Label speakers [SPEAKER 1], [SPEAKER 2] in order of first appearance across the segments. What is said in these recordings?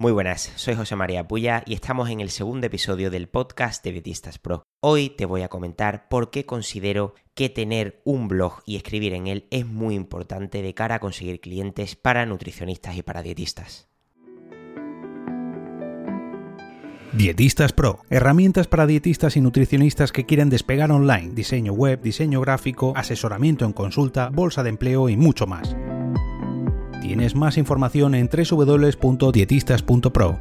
[SPEAKER 1] Muy buenas, soy José María Puya y estamos en el segundo episodio del podcast de Dietistas Pro. Hoy te voy a comentar por qué considero que tener un blog y escribir en él es muy importante de cara a conseguir clientes para nutricionistas y para dietistas.
[SPEAKER 2] Dietistas Pro, herramientas para dietistas y nutricionistas que quieren despegar online, diseño web, diseño gráfico, asesoramiento en consulta, bolsa de empleo y mucho más. Tienes más información en www.dietistas.pro.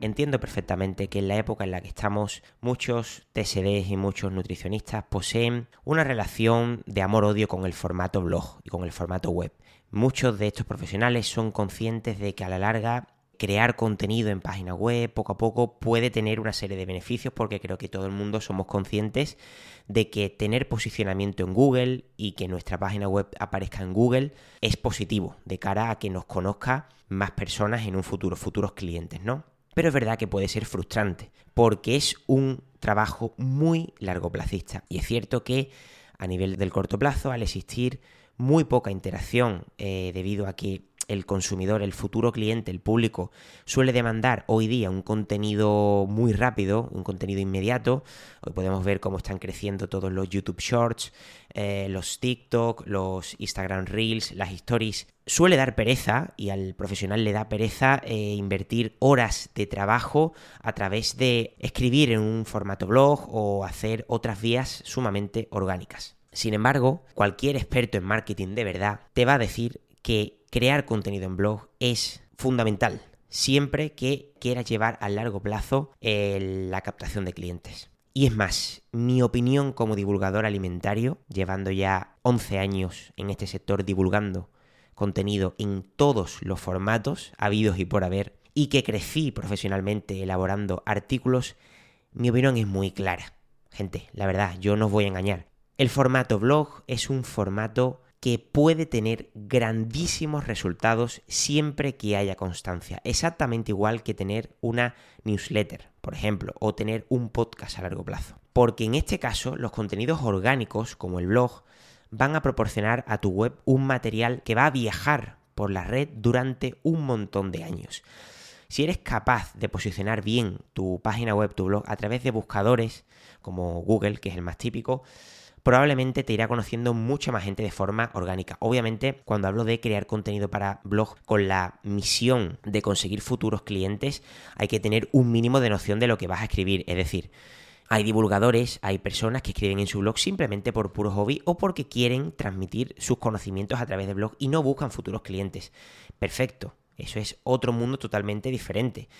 [SPEAKER 1] Entiendo perfectamente que en la época en la que estamos, muchos TSDs y muchos nutricionistas poseen una relación de amor-odio con el formato blog y con el formato web. Muchos de estos profesionales son conscientes de que a la larga crear contenido en página web poco a poco puede tener una serie de beneficios porque creo que todo el mundo somos conscientes de que tener posicionamiento en Google y que nuestra página web aparezca en Google es positivo de cara a que nos conozca más personas en un futuro, futuros clientes, ¿no? Pero es verdad que puede ser frustrante porque es un trabajo muy largoplacista y es cierto que a nivel del corto plazo al existir muy poca interacción eh, debido a que el consumidor, el futuro cliente, el público, suele demandar hoy día un contenido muy rápido, un contenido inmediato. Hoy podemos ver cómo están creciendo todos los YouTube Shorts, eh, los TikTok, los Instagram Reels, las Stories. Suele dar pereza y al profesional le da pereza eh, invertir horas de trabajo a través de escribir en un formato blog o hacer otras vías sumamente orgánicas. Sin embargo, cualquier experto en marketing de verdad te va a decir que crear contenido en blog es fundamental siempre que quieras llevar a largo plazo la captación de clientes. Y es más, mi opinión como divulgador alimentario, llevando ya 11 años en este sector divulgando contenido en todos los formatos habidos y por haber, y que crecí profesionalmente elaborando artículos, mi opinión es muy clara. Gente, la verdad, yo no os voy a engañar. El formato blog es un formato que puede tener grandísimos resultados siempre que haya constancia. Exactamente igual que tener una newsletter, por ejemplo, o tener un podcast a largo plazo. Porque en este caso los contenidos orgánicos, como el blog, van a proporcionar a tu web un material que va a viajar por la red durante un montón de años. Si eres capaz de posicionar bien tu página web, tu blog, a través de buscadores como Google, que es el más típico, probablemente te irá conociendo mucha más gente de forma orgánica. Obviamente, cuando hablo de crear contenido para blog con la misión de conseguir futuros clientes, hay que tener un mínimo de noción de lo que vas a escribir. Es decir, hay divulgadores, hay personas que escriben en su blog simplemente por puro hobby o porque quieren transmitir sus conocimientos a través de blog y no buscan futuros clientes. Perfecto, eso es otro mundo totalmente diferente.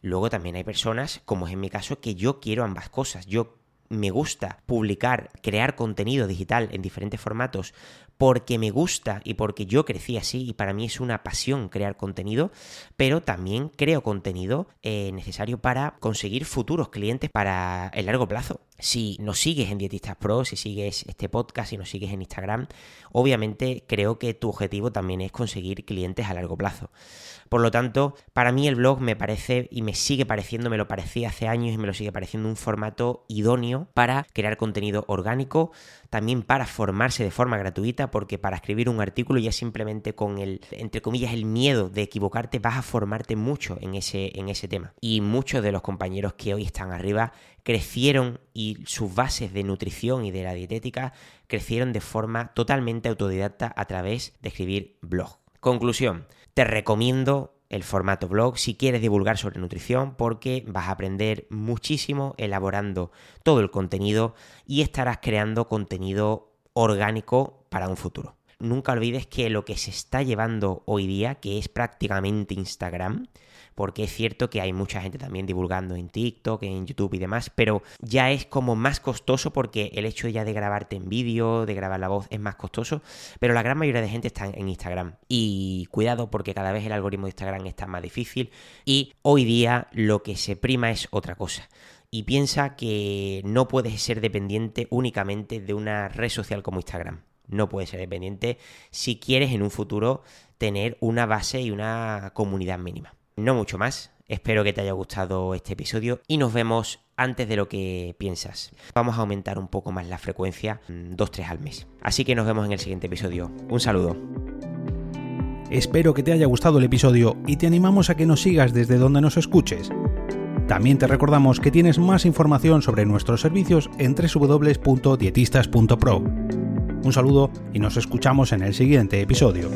[SPEAKER 1] Luego también hay personas, como es en mi caso, que yo quiero ambas cosas. Yo me gusta publicar, crear contenido digital en diferentes formatos porque me gusta y porque yo crecí así y para mí es una pasión crear contenido, pero también creo contenido eh, necesario para conseguir futuros clientes para el largo plazo. Si nos sigues en Dietistas Pro, si sigues este podcast, si nos sigues en Instagram, obviamente creo que tu objetivo también es conseguir clientes a largo plazo. Por lo tanto, para mí el blog me parece y me sigue pareciendo, me lo parecía hace años y me lo sigue pareciendo un formato idóneo para crear contenido orgánico, también para formarse de forma gratuita, porque para escribir un artículo ya simplemente con el, entre comillas, el miedo de equivocarte vas a formarte mucho en ese, en ese tema. Y muchos de los compañeros que hoy están arriba crecieron y sus bases de nutrición y de la dietética crecieron de forma totalmente autodidacta a través de escribir blog. Conclusión, te recomiendo el formato blog si quieres divulgar sobre nutrición porque vas a aprender muchísimo elaborando todo el contenido y estarás creando contenido orgánico para un futuro. Nunca olvides que lo que se está llevando hoy día, que es prácticamente Instagram, porque es cierto que hay mucha gente también divulgando en TikTok, en YouTube y demás, pero ya es como más costoso porque el hecho ya de grabarte en vídeo, de grabar la voz es más costoso, pero la gran mayoría de gente está en Instagram. Y cuidado porque cada vez el algoritmo de Instagram está más difícil y hoy día lo que se prima es otra cosa y piensa que no puedes ser dependiente únicamente de una red social como Instagram. No puedes ser dependiente si quieres en un futuro tener una base y una comunidad mínima. No mucho más. Espero que te haya gustado este episodio y nos vemos antes de lo que piensas. Vamos a aumentar un poco más la frecuencia, 2-3 mm, al mes. Así que nos vemos en el siguiente episodio. Un saludo.
[SPEAKER 2] Espero que te haya gustado el episodio y te animamos a que nos sigas desde donde nos escuches. También te recordamos que tienes más información sobre nuestros servicios en www.dietistas.pro. Un saludo y nos escuchamos en el siguiente episodio.